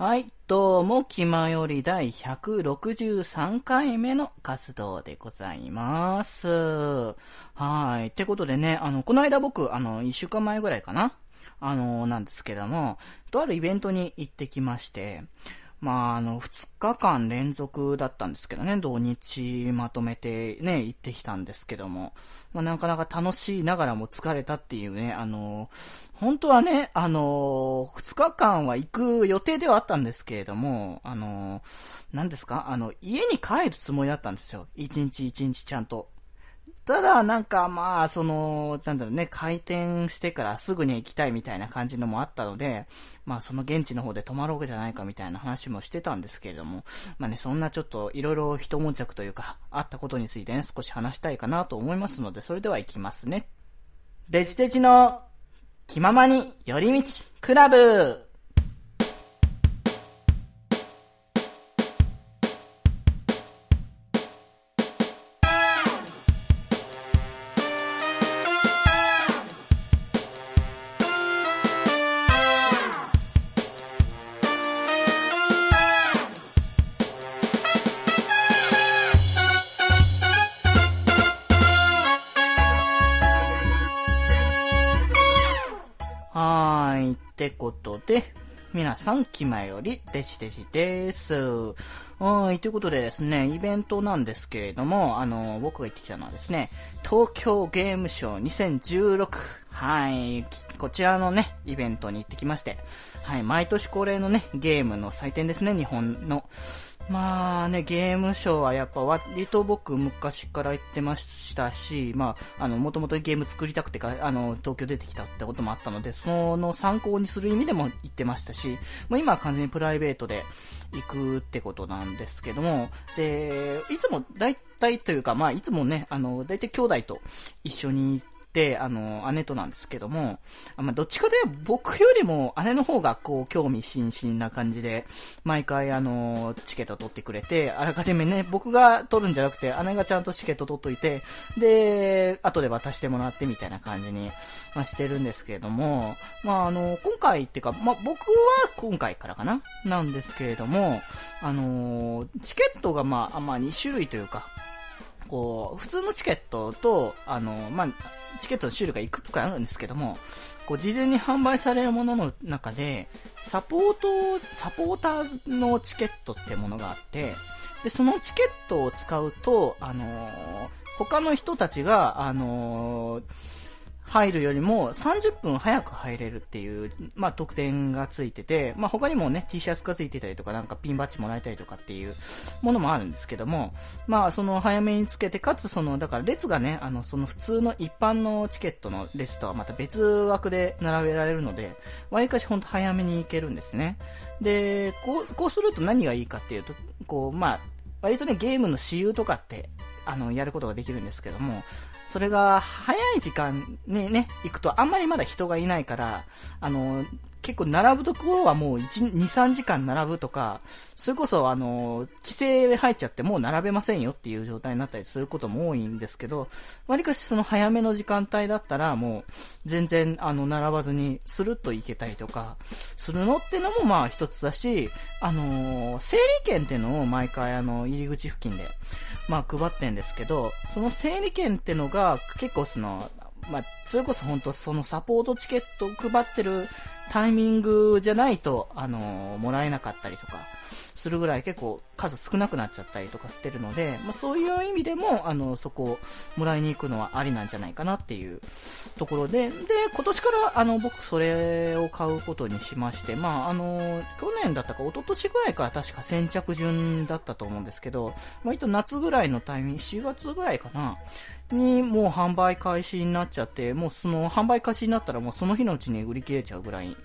はい、どうも、気まより第163回目の活動でございます。はい。ってことでね、あの、この間僕、あの、1週間前ぐらいかな？あの、なんですけども、とあるイベントに行ってきまして、まあ、あの、2日間連続だったんですけどね、土日まとめてね、行ってきたんですけども、まあ、なかなか楽しいながらも疲れたっていうね、あの、本当はね、あの、2日間は行く予定ではあったんですけれども、あの、何ですか？あの、家に帰るつもりだったんですよ。一日一日ちゃんと。ただ、なんか、まあ、その、なんだろうね、開店してからすぐに行きたいみたいな感じのもあったので、まあ、その現地の方で泊まろうじゃないかみたいな話もしてたんですけれども、まあね、そんなちょっと、いろいろ一悶着というか、あったことについてね、少し話したいかなと思いますので、それでは行きますね。デジデジの、気ままに寄り道クラブはい。ってことで、皆さん、気前より、デジデジです。はい。ということでですね、イベントなんですけれども、あの、僕が行ってきたのはですね、東京ゲームショー2016。はい。こちらのね、イベントに行ってきまして、はい。毎年恒例のね、ゲームの祭典ですね、日本の。まあね、ゲームショーはやっぱ割と僕昔から言ってましたし、まあ、あの、もともとゲーム作りたくてか、あの、東京出てきたってこともあったので、その参考にする意味でも言ってましたし、もう今は完全にプライベートで行くってことなんですけども、で、いつも大体というか、まあ、いつもね、あの、大体兄弟と一緒に行って、あの、姉となんですけども、まあ、どっちかというと僕よりも姉の方がこう、興味津々な感じで、毎回あの、チケット取ってくれて、あらかじめね、僕が取るんじゃなくて、姉がちゃんとチケット取っといて、で、後で渡してもらってみたいな感じに、まあ、してるんですけれども、まあ、あの、今回っていうか、まあ、僕は今回からかな？なんですけれども、あの、チケットがまあ、まあ、2種類というか、こう、普通のチケットと、あの、まあ、チケットの種類がいくつかあるんですけども、こう、事前に販売されるものの中で、サポート、サポーターのチケットってものがあって、で、そのチケットを使うと、あのー他の人たちが、あのー入るよりも30分早く入れるっていう、まあ、特典がついてて、まあ、他にもね、T シャツがついてたりとか、なんかピンバッジもらえたりとかっていうものもあるんですけども、まあ、その早めにつけて、かつその、だから列がね、あの、その普通の一般のチケットの列とはまた別枠で並べられるので、わりかしほんと早めに行けるんですね。で、こう、こうすると何がいいかっていうと、こう、まあ、割とね、ゲームの私有とかって、あの、やることができるんですけども、それが早い時間にね、行くとあんまりまだ人がいないから、あの、結構並ぶところはもう1、2、3時間並ぶとか、それこそあの、規制入っちゃってもう並べませんよっていう状態になったりすることも多いんですけど、割かしその早めの時間帯だったらもう全然あの、並ばずにスルッと行けたりとか、するのってのもまあ一つだし、あの整理券っていうのを毎回あの、入り口付近で、まあ配ってんですけど、その整理券ってのが結構その、まあ、それこそ本当そのサポートチケット配ってるタイミングじゃないと、あのもらえなかったりとか、するぐらい結構数少なくなっちゃったりとかしてるので、まあそういう意味でも、あの、そこをもらいに行くのはありなんじゃないかなっていうところで、で、今年からあの、僕それを買うことにしまして、まああの、去年だったか一昨年ぐらいから確か先着順だったと思うんですけど、割と夏ぐらいのタイミング、4月ぐらいかな、にもう販売開始になっちゃって、もうその販売開始になったらもうその日のうちに売り切れちゃうぐらい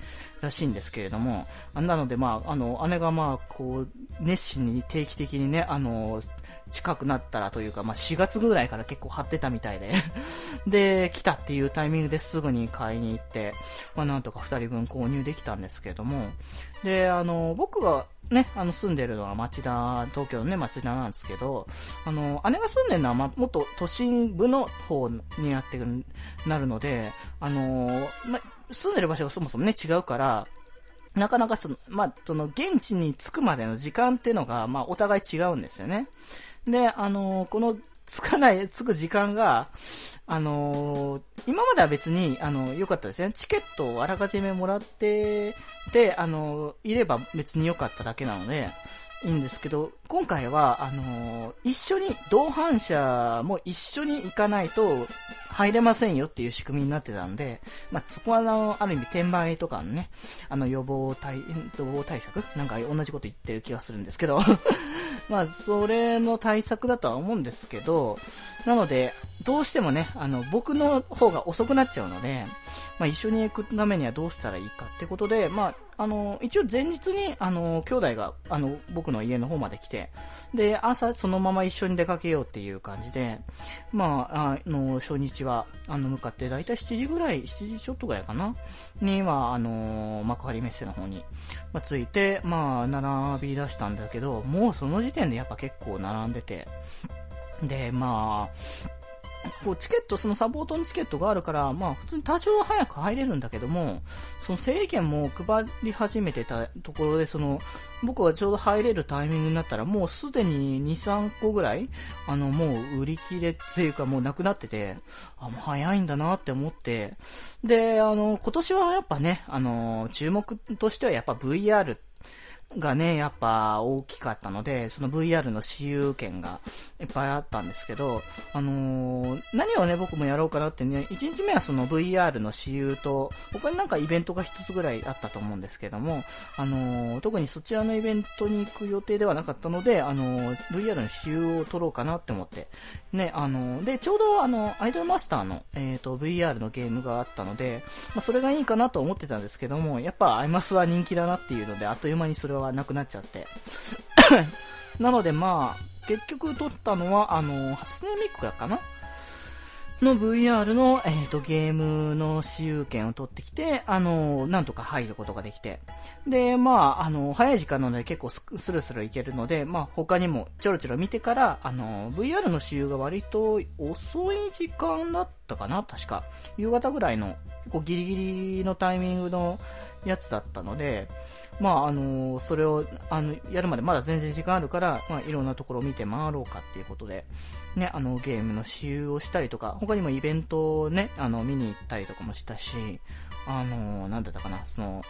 らしいんですけれども、なのでまあ、あの、姉がまあ、こう、熱心に定期的にね、あの、近くなったらというか、まあ4月ぐらいから結構貼ってたみたいで で、来たっていうタイミングですぐに買いに行って、まあなんとか2人分購入できたんですけれども、で、あの、僕がね、あの、住んでるのは町田、東京のね、町田なんですけど、あの、姉が住んでるのは、ま、もっと都心部の方になってくる、なるので、あの、ま、住んでる場所がそもそもね、違うから、なかなかその、まあ、その、現地に着くまでの時間っていうのが、まあ、お互い違うんですよね。で、あのー、この、着かない、着く時間が、あのー、今までは別に、あの、良かったですね。チケットをあらかじめもらって、で、あのー、いれば別に良かっただけなので、いいんですけど、今回は、あの、一緒に、同伴者も一緒に行かないと入れませんよっていう仕組みになってたんで、まあ、そこはあの、ある意味転売とかのね、あの予防対、予防対策？なんか同じこと言ってる気がするんですけど。まあ、それの対策だとは思うんですけど、なので、どうしてもね、あの、僕の方が遅くなっちゃうので、まあ、一緒に行くためにはどうしたらいいかってことで、まあ、あの、一応前日に、あの、兄弟が、あの、僕の家の方まで来て、で、朝そのまま一緒に出かけようっていう感じで、まあ、あの、初日は、あの、向かって、だいたい7時ぐらい、7時ちょっとぐらいかなには、あの、幕張メッセの方に、まあ、着いて、まあ、並び出したんだけど、もうその時点でやっぱ結構並んでて、で、まあ、こうチケット、そのサポートのチケットがあるから、まあ普通に多少早く入れるんだけども、その整理券も配り始めてたところで、その、僕はちょうど入れるタイミングになったら、もうすでに2、3個ぐらい、あの、もう売り切れっていうかもうなくなってて、あ、もう早いんだなって思って、で、あの、今年はやっぱね、あの、注目としてはやっぱ VR ってがね、やっぱ大きかったので、その VR の私有権がいっぱいあったんですけど、あのー、何をね、僕もやろうかなってね、1日目はその VR の私有と、他になんかイベントが一つぐらいあったと思うんですけども、あのー、特にそちらのイベントに行く予定ではなかったので、あのー、VR の私有を取ろうかなって思って、ね、あので、ちょうどあの、アイドルマスターの、えっ、と、VR のゲームがあったので、まあ、それがいいかなと思ってたんですけども、やっぱアイマスは人気だなっていうので、あっという間にそれははなくなっちゃって。なのでまあ、結局撮ったのは、あの、初音ミクかな？の VR の、えっ、ー、と、ゲームの私有権を取ってきて、あの、なんとか入ることができて。で、まあ、あの、早い時間なので結構スルスルいけるので、まあ、他にもちょろちょろ見てから、あの、VR の私有が割と遅い時間だったかな？確か。夕方ぐらいの、結構ギリギリのタイミングのやつだったので、まあ、あのそれを、あの、やるまでまだ全然時間あるから、まあ、いろんなところを見て回ろうかっていうことで、ね、あの、ゲームの私有をしたりとか、他にもイベントをね、あの、見に行ったりとかもしたし、あのなんだったかな、その、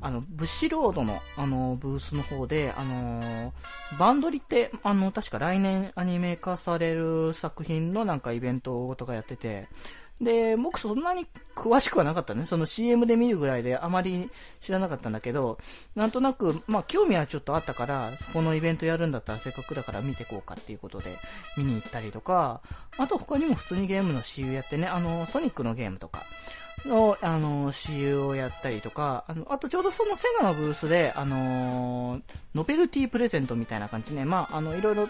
あの、ブッシュロードの、あの、ブースの方で、あのバンドリって、あの、確か来年アニメ化される作品のなんかイベントとかやってて、で、僕そんなに詳しくはなかったね。その CM で見るぐらいであまり知らなかったんだけど、なんとなく、まあ興味はちょっとあったから、そこのイベントやるんだったらせっかくだから見てこうかっていうことで見に行ったりとか、あと他にも普通にゲームの CU やってね、あの、ソニックのゲームとか、の、あの、CU をやったりとか、あの、あとちょうどそのセガのブースで、あのノベルティプレゼントみたいな感じね、まあ、あの、いろいろ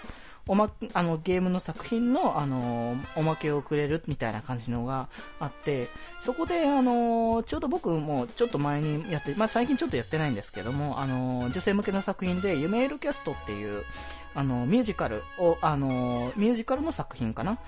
おま、あの、ゲームの作品の、あの、おまけをくれるみたいな感じのがあって、そこで、あの、ちょうど僕もちょっと前にやって、まあ、最近ちょっとやってないんですけども、あの、女性向けの作品で、ユメールキャストっていう、あの、ミュージカルを、あの、ミュージカルの作品かな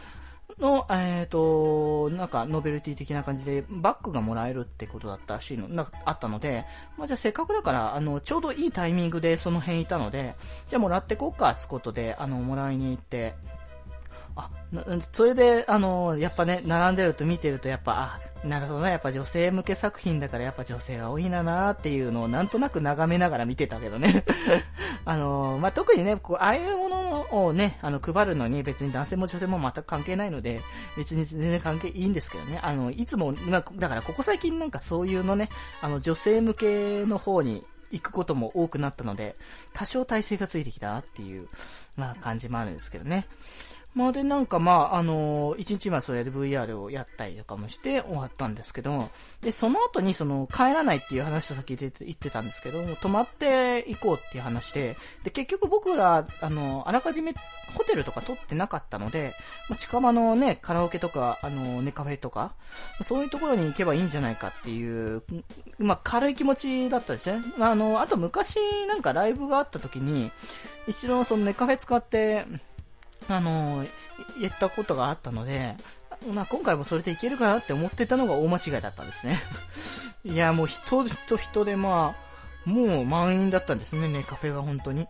の、えっ、ー、と、なんか、ノベルティ的な感じで、バッグがもらえるってことだったらしいの、なあったので、まあ、じゃあせっかくだから、あの、ちょうどいいタイミングでその辺いたので、じゃあもらってこうか、つことで、あの、もらいに行って、あ、それで、あの、やっぱね、並んでると見てると、やっぱ、あ、なるほどね、やっぱ女性向け作品だから、やっぱ女性が多いんだなっていうのを、なんとなく眺めながら見てたけどね。あの、まあ、特にね、こう、ああいうものをね、あの、配るのに別に男性も女性も全く関係ないので、別に全然関係いいんですけどね。あの、いつも、まあ、だからここ最近なんかそういうのね、あの、女性向けの方に、行くことも多くなったので、多少体制がついてきたなっていう、まあ感じもあるんですけどね。まあで、なんかまあ、あのー、一日はそれで VR をやったりとかもして終わったんですけど、で、その後にその、帰らないっていう話と先で言ってたんですけど、泊まっていこうっていう話で、で、結局僕ら、あの、あらかじめホテルとか取ってなかったので、まあ、近場のね、カラオケとか、あの、ネカフェとか、そういうところに行けばいいんじゃないかっていう、まあ、軽い気持ちだったですね。あの、あと昔なんかライブがあった時に、一度そのネカフェ使って、あの、言ったことがあったので、まあ、今回もそれでいけるかなって思ってたのが大間違いだったんですね。いや、もう人人人でまあ、もう満員だったんですね、ねカフェが本当に。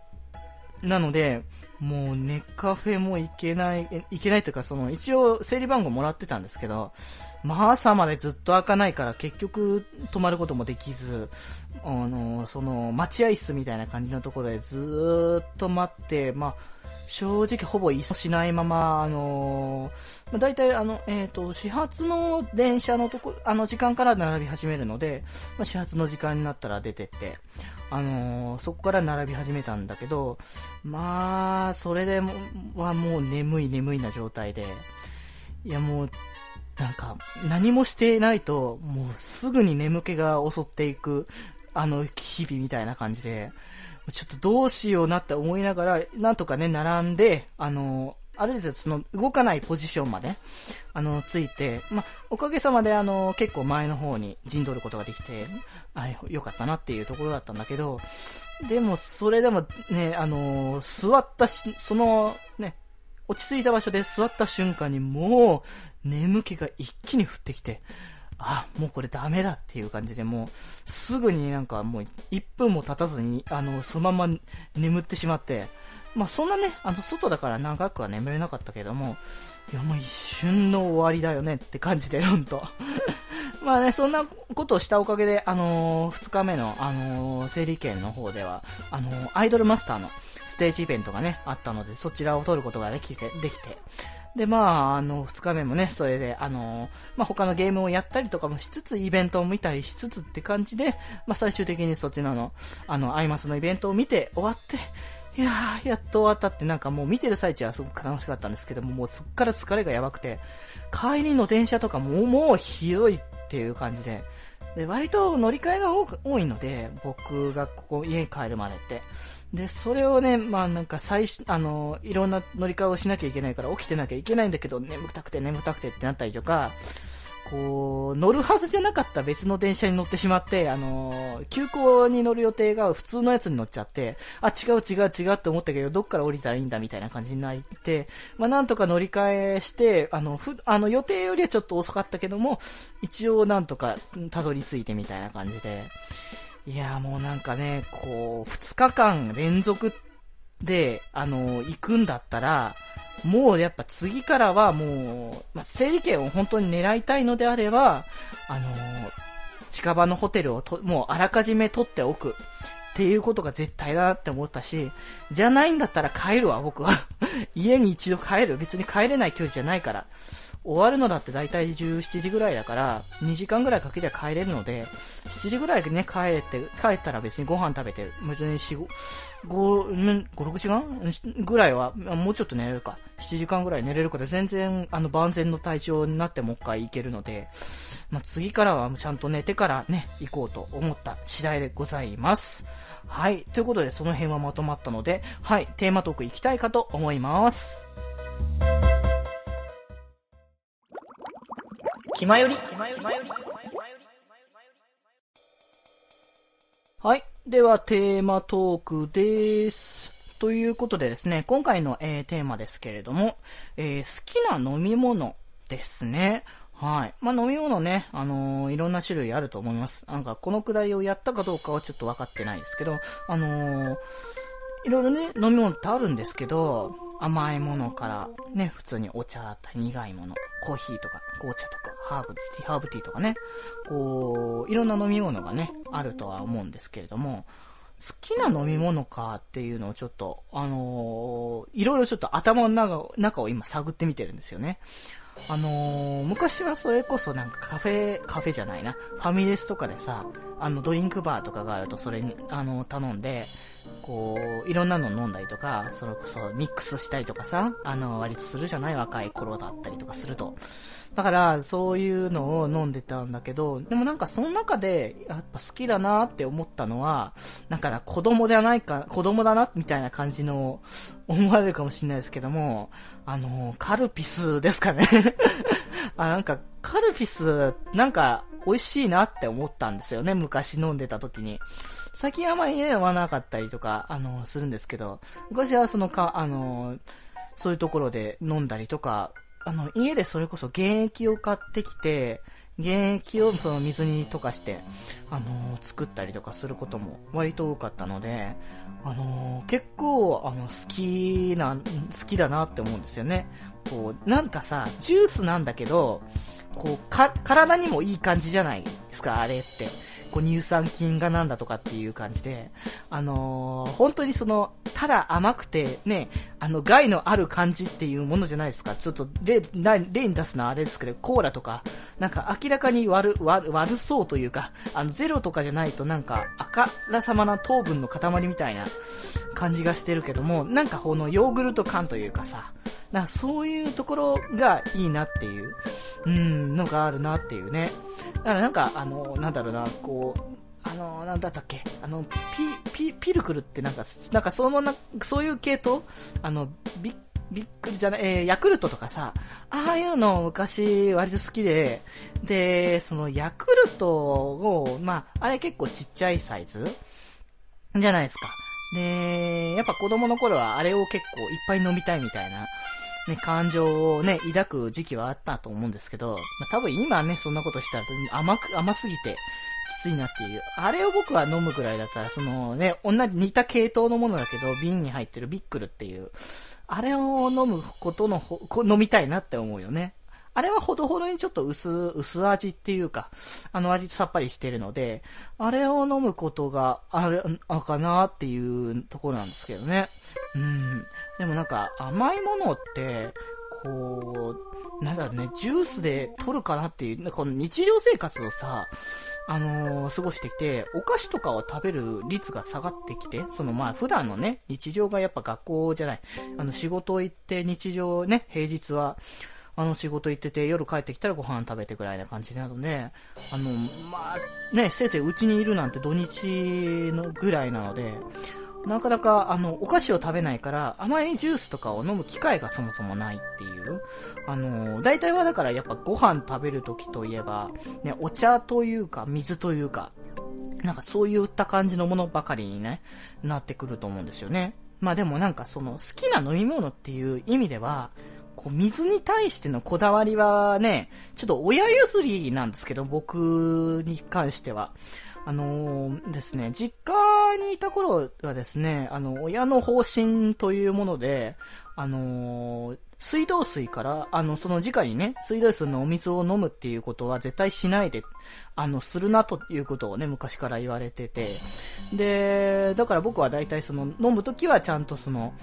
なので、もうネカフェも行けない、行けないというか、その、一応整理番号もらってたんですけど、まあ朝までずっと開かないから結局泊まることもできず、あの、その、待合室みたいな感じのところでずっと待って、まあ、正直ほぼ移送しないまま、あのー、まあ、大体あの、えっ、ー、と、始発の電車のとこ、あの時間から並び始めるので、まあ、始発の時間になったら出てって、あのー、そこから並び始めたんだけど、まあ、それでも、はもう眠い眠いな状態で、いやもう、なんか、何もしてないと、もうすぐに眠気が襲っていく、あの、日々みたいな感じで、ちょっとどうしようなって思いながら、なんとかね、並んで、あの、ある程度その動かないポジションまで、あの、ついて、まおかげさまであの、結構前の方に陣取ることができて、あ、よかったなっていうところだったんだけど、でも、それでもね、あの、座ったし、その、ね、落ち着いた場所で座った瞬間にもう、眠気が一気に降ってきて、あ、もうこれダメだっていう感じで、もう、すぐになんかもう、1分も経たずに、あの、そのまま眠ってしまって、まあそんなね、あの、外だから長くは眠れなかったけども、いやもう一瞬の終わりだよねって感じで、ほんと。まあね、そんなことをしたおかげで、あのー、2日目の、あのー、整理券の方では、あのー、アイドルマスターのステージイベントがね、あったので、そちらを撮ることができて、できて、で、まあ、あの、二日目もね、それで、あの、まあ、他のゲームをやったりとかもしつつ、イベントを見たりしつつって感じで、まあ、最終的にそちらの、あの、アイマスのイベントを見て終わって、いやー、やっと終わったってなんかもう見てる最中はすごく楽しかったんですけども、もうそっから疲れがやばくて、帰りの電車とかももうひどいっていう感じで、で、割と乗り換えが多いので、僕がここ家に帰るまでって。で、それをね、まあなんか最初、あの、いろんな乗り換えをしなきゃいけないから起きてなきゃいけないんだけど、眠たくて眠たくてってなったりとか、こう、乗るはずじゃなかった別の電車に乗ってしまって、あの、急行に乗る予定が普通のやつに乗っちゃって、あ、違う違う違うって思ったけど、どっから降りたらいいんだみたいな感じになって、まあなんとか乗り換えして、あの、ふ、あの予定よりはちょっと遅かったけども、一応なんとかたどり着いてみたいな感じで、いやもうなんかね、こう、二日間連続で、あの、行くんだったら、もうやっぱ次からはもう、まあ、整理券を本当に狙いたいのであれば、あの近場のホテルをと、もうあらかじめ取っておく。っていうことが絶対だなって思ったし、じゃないんだったら帰るわ、僕は。家に一度帰る。別に帰れない距離じゃないから。終わるのだって大体17時ぐらいだから、2時間ぐらいかけりゃ帰れるので、7時ぐらいでね、帰れて、帰ったら別にご飯食べて、別に4、5、5、6時間？ぐらいは、もうちょっと寝れるか。7時間ぐらい寝れるから全然、あの、万全の体調になってもう一回行けるので、まあ、次からはちゃんと寝てからね、行こうと思った次第でございます。はい。ということで、その辺はまとまったので、はい。テーマトーク行きたいかと思います。気まより。はい。では、テーマトークです。ということでですね、今回の、えー、テーマですけれども、えー、好きな飲み物ですね。はい。まあ、飲み物ね、あのー、いろんな種類あると思います。なんか、このくだりをやったかどうかはちょっと分かってないですけど、あのー、いろいろね、飲み物ってあるんですけど、甘いものから、ね、普通にお茶だったり苦いもの、コーヒーとか、紅茶とか、ハーブティー、ハーブティーとかね、こう、いろんな飲み物がね、あるとは思うんですけれども、好きな飲み物かっていうのをちょっと、あのー、いろいろちょっと頭の中中を今探ってみてるんですよね。あのー、昔はそれこそなんかカフェ、カフェじゃないな、ファミレスとかでさ、あの、ドリンクバーとかがあるとそれに、あの、頼んで、こう、いろんなの飲んだりとか、それこそミックスしたりとかさ、あの、割とするじゃない若い頃だったりとかすると。だから、そういうのを飲んでたんだけど、でもなんかその中で、やっぱ好きだなって思ったのは、なんか子供ではないか、子供だな、みたいな感じの、思われるかもしれないですけども、あの、カルピスですかね あ、なんか、カルピス、なんか、美味しいなって思ったんですよね、昔飲んでた時に。最近あまりね、飲まなかったりとか、あの、するんですけど、昔はそのか、あの、そういうところで飲んだりとか、あの、家でそれこそ原液を買ってきて、原液をその水に溶かして、あの、作ったりとかすることも割と多かったので、あの、結構、あの、好きな、好きだなって思うんですよね。こう、なんかさ、ジュースなんだけど、こう、か、体にもいい感じじゃないですか、あれって。こう乳酸菌がなんだとかっていう感じで、あのー、本当にその、ただ甘くて、ね、あの、害のある感じっていうものじゃないですか。ちょっと例、例に出すのはあれですけど、コーラとか、なんか明らかに悪、悪、悪そうというか、あの、ゼロとかじゃないとなんか、あからさまな糖分の塊みたいな感じがしてるけども、なんかこのヨーグルト感というかさ、なそういうところがいいなっていう、うん、のがあるなっていうね。だからなんか、あの、なんだろうな、こう、あの、なんだったっけ？あの、ピ、ピ、ピルクルってなんか、なんかそのな、そういう系統？あの、ビッ、ビックルじゃない、えー、ヤクルトとかさ、ああいうの昔割と好きで、で、そのヤクルトを、まあ、あれ結構ちっちゃいサイズ？じゃないですか。で、やっぱ子供の頃はあれを結構いっぱい飲みたいみたいなね、感情をね、抱く時期はあったと思うんですけど、まあ、多分今ね、そんなことしたら甘く、甘すぎて、きついなっていう。あれを僕は飲むぐらいだったら、そのね、同じ似た系統のものだけど、瓶に入ってるビックルっていう、あれを飲むことのほ、飲みたいなって思うよね。あれはほどほどにちょっと薄、薄味っていうか、あの味さっぱりしてるので、あれを飲むことがある、あかなっていうところなんですけどね。うん。でもなんか甘いものって、こう、なんだろうね、ジュースで取るかなっていう、この日常生活をさ、あのー、過ごしてきて、お菓子とかを食べる率が下がってきて、そのまあ普段のね、日常がやっぱ学校じゃない、あの仕事行って日常ね、平日は、あの仕事行ってて、夜帰ってきたらご飯食べてぐらいな感じなので、あの、まあ、ね、せいぜいうちにいるなんて土日のぐらいなので、なかなか、あの、お菓子を食べないから、甘いジュースとかを飲む機会がそもそもないっていう。あの、大体はだからやっぱご飯食べるときといえば、ね、お茶というか、水というか、なんかそういった感じのものばかりにね、なってくると思うんですよね。まあでもなんかその好きな飲み物っていう意味では、こう水に対してのこだわりはね、ちょっと親譲りなんですけど、僕に関しては。あのー、ですね、実家にいた頃はですね、あの、親の方針というもので、あのー、水道水から、あの、その直にね、水道水のお水を飲むっていうことは絶対しないで、あの、するなということをね、昔から言われてて、で、だから僕は大体その、飲むときはちゃんとその、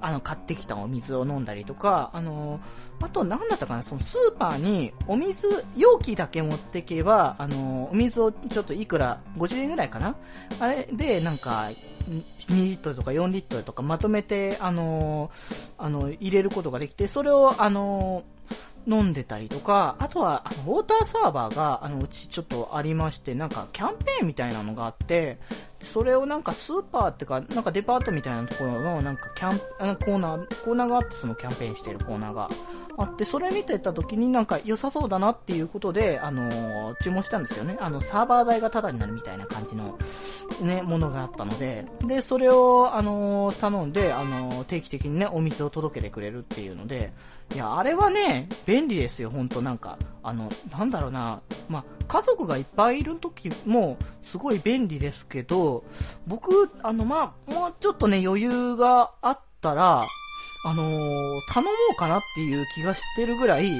あの、買ってきたお水を飲んだりとか、あの、あと何だったかな、そのスーパーにお水、容器だけ持ってけば、あの、お水をちょっといくら、50円ぐらいかな？あれで、なんか、2リットルとか4リットルとかまとめて、あの、あの、入れることができて、それを、あの、飲んでたりとか、あとは、あの、ウォーターサーバーが、あの、うちちょっとありまして、なんか、キャンペーンみたいなのがあって、それをなんかスーパーってか、なんかデパートみたいなところの、なんかキャン、あのコーナー、コーナーがあって、そのキャンペーンしてるコーナーがあって、それ見てた時になんか良さそうだなっていうことで、あのー、注文したんですよね。あの、サーバー代がタダになるみたいな感じの、ね、ものがあったので、で、それを、あのー、頼んで、あのー、定期的にね、お水を届けてくれるっていうので、いや、あれはね、便利ですよ、ほんとなんか。あの、なんだろうな、まあ、家族がいっぱいいる時も、すごい便利ですけど、僕、あの、まあ、もうちょっとね、余裕があったら、あのー、頼もうかなっていう気がしてるぐらい、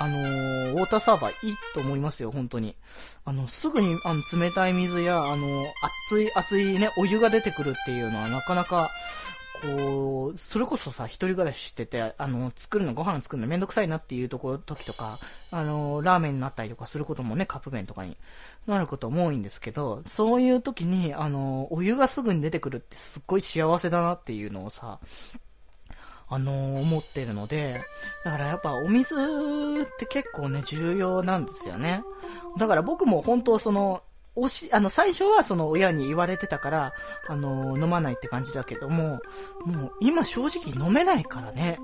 あのー、ウォーターサーバーいいと思いますよ、本当に。あの、すぐに、あの、冷たい水や、あの、熱い、熱いね、お湯が出てくるっていうのはなかなか、こう、それこそさ、一人暮らししてて、あの、作るの、ご飯作るのめんどくさいなっていうところ、時とか、あの、ラーメンになったりとかすることもね、カップ麺とかになることも多いんですけど、そういう時に、あの、お湯がすぐに出てくるってすっごい幸せだなっていうのをさ、あの、思ってるので、だからやっぱお水って結構ね、重要なんですよね。だから僕も本当その、おし、あの、最初はその親に言われてたから、あの、飲まないって感じだけども、もう今正直飲めないからね。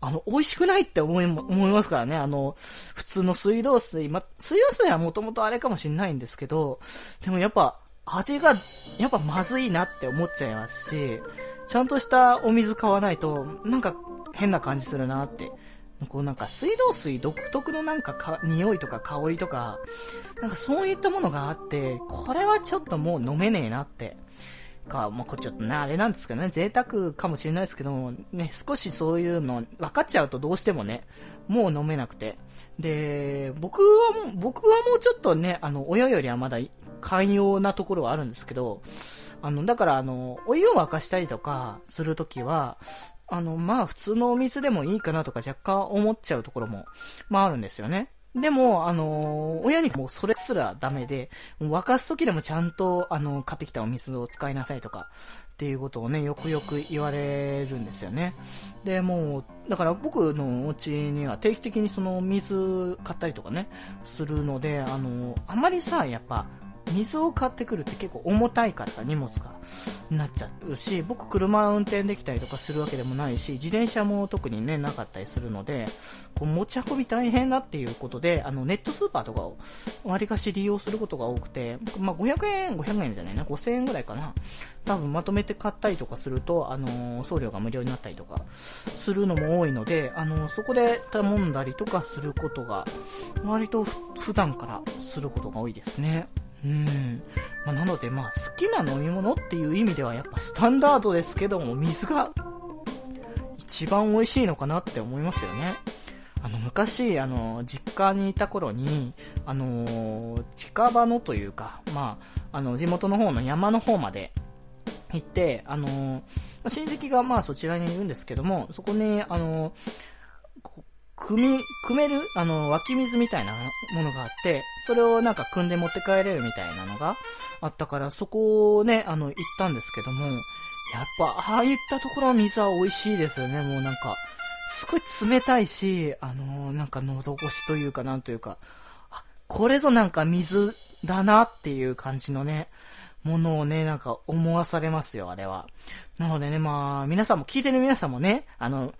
あの、美味しくないって思い、思いますからね。あの、普通の水道水、ま、水道水はもともとあれかもしんないんですけど、でもやっぱ、味が、やっぱまずいなって思っちゃいますし、ちゃんとしたお水買わないと、なんか変な感じするなってこうなんか水道水独特のなんかか匂いとか香りとか、なんかそういったものがあって、これはちょっともう飲めねえなってか、まあ、これちょっとね、あれなんですけどね、贅沢かもしれないですけど、ね、少しそういうの分かっちゃうとどうしてもね、もう飲めなくて。で、僕はもう、僕はもうちょっとね、あの、親よりはまだ寛容なところはあるんですけど、あの、だからあの、お湯を沸かしたりとかするときは、あの、まあ普通のお水でもいいかなとか若干思っちゃうところも、まああるんですよね。でも、あのー、親にもうそれすらダメで、沸かすときでもちゃんと、あのー、買ってきたお水を使いなさいとか、っていうことをね、よくよく言われるんですよね。で、もう、だから僕のお家には定期的にその水買ったりとかね、するので、あのー、あまりさ、やっぱ、水を買ってくるって結構重たいかった荷物がなっちゃうし、僕車運転できたりとかするわけでもないし、自転車も特にね、なかったりするので、こう持ち運び大変だっていうことで、あの、ネットスーパーとかを割かし利用することが多くて、まあ、500円、500円じゃないな、5000円ぐらいかな。多分まとめて買ったりとかすると、あの送料が無料になったりとかするのも多いので、あのそこで頼んだりとかすることが、割と普段からすることが多いですね。うん。まあ、なので、まあ、好きな飲み物っていう意味では、やっぱスタンダードですけども、水が一番美味しいのかなって思いますよね。あの、昔、あの、実家にいた頃に、あの、近場のというか、まあ、あの、地元の方の山の方まで行って、あの、親戚がまあそちらにいるんですけども、そこに、あの、組み、組める、あの、湧き水みたいなものがあって、それをなんか組んで持って帰れるみたいなのがあったから、そこをね、あの、行ったんですけども、やっぱ、ああいったところの水は美味しいですよね、もうなんか、すごい冷たいし、あのなんか喉越しというかなんというか、あ、これぞなんか水だなっていう感じのね、ものをね、なんか思わされますよ、あれは。なのでね、まあ、皆さんも、聞いてる皆さんもね、あの、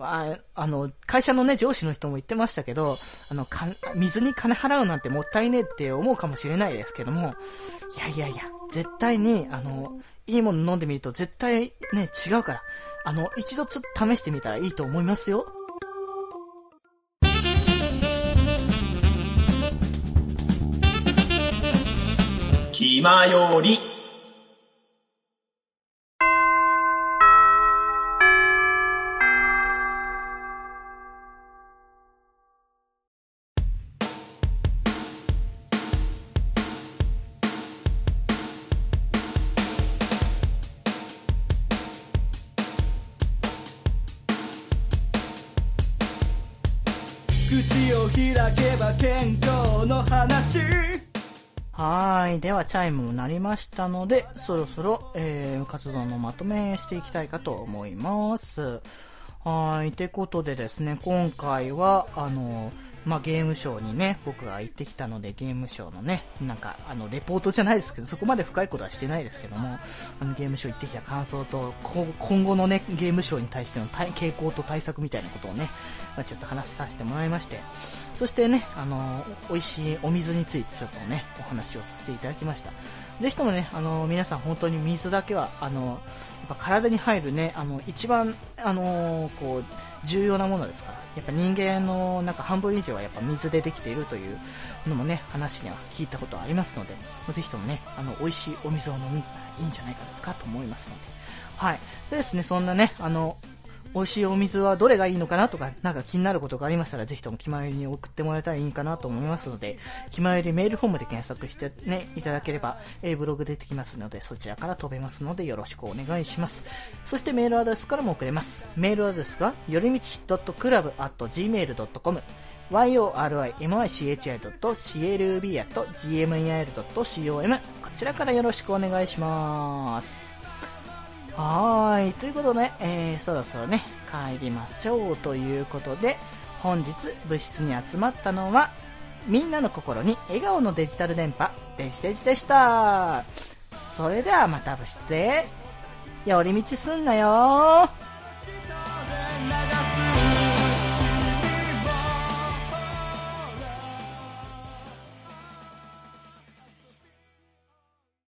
ああの、会社のね、上司の人も言ってましたけど、あの、か、水に金払うなんてもったいねえって思うかもしれないですけども、いやいやいや、絶対に、あの、いいもの飲んでみると絶対ね、違うから、あの、一度ちょっと試してみたらいいと思いますよ。気まより。はい。では、チャイムも鳴りましたので、そろそろ、えー、活動のまとめしていきたいかと思います。はい。ってことでですね、今回は、あのまあ、ゲームショーにね、僕が行ってきたので、ゲームショーのね、なんか、あの、レポートじゃないですけど、そこまで深いことはしてないですけども、あの、ゲームショー行ってきた感想と、今後のね、ゲームショーに対しての傾向と対策みたいなことをね、まあ、ちょっと話させてもらいまして、そしてね、あの、美味しいお水についてちょっとね、お話をさせていただきました。ぜひともね、あの、皆さん本当に水だけは、あの、やっぱ体に入るね、あの、一番、あの、こう、重要なものですから、やっぱ人間のなんか半分以上はやっぱ水でできているというのもね、話には聞いたことありますので、ぜひともね、あの、美味しいお水を飲み、いいんじゃないかですかと思いますので。はい。でですね、そんなね、あの、美味しいお水はどれがいいのかなとか、なんか気になることがありましたら、ぜひとも気まよりに送ってもらえたらいいかなと思いますので、気まよりメールフォームで検索してね、いただければ、えー、ブログ出てきますので、そちらから飛べますので、よろしくお願いします。そしてメールアドレスからも送れます。メールアドレスが、よりみち .club.gmail.com yorimichi.club.gmail.com こちらからよろしくお願いします。はーい。ということで、えー、そろそろね、帰りましょうということで、本日部室に集まったのは、みんなの心に笑顔のデジタル電波、デジデジでした。それではまた部室で、寄り道すんなよ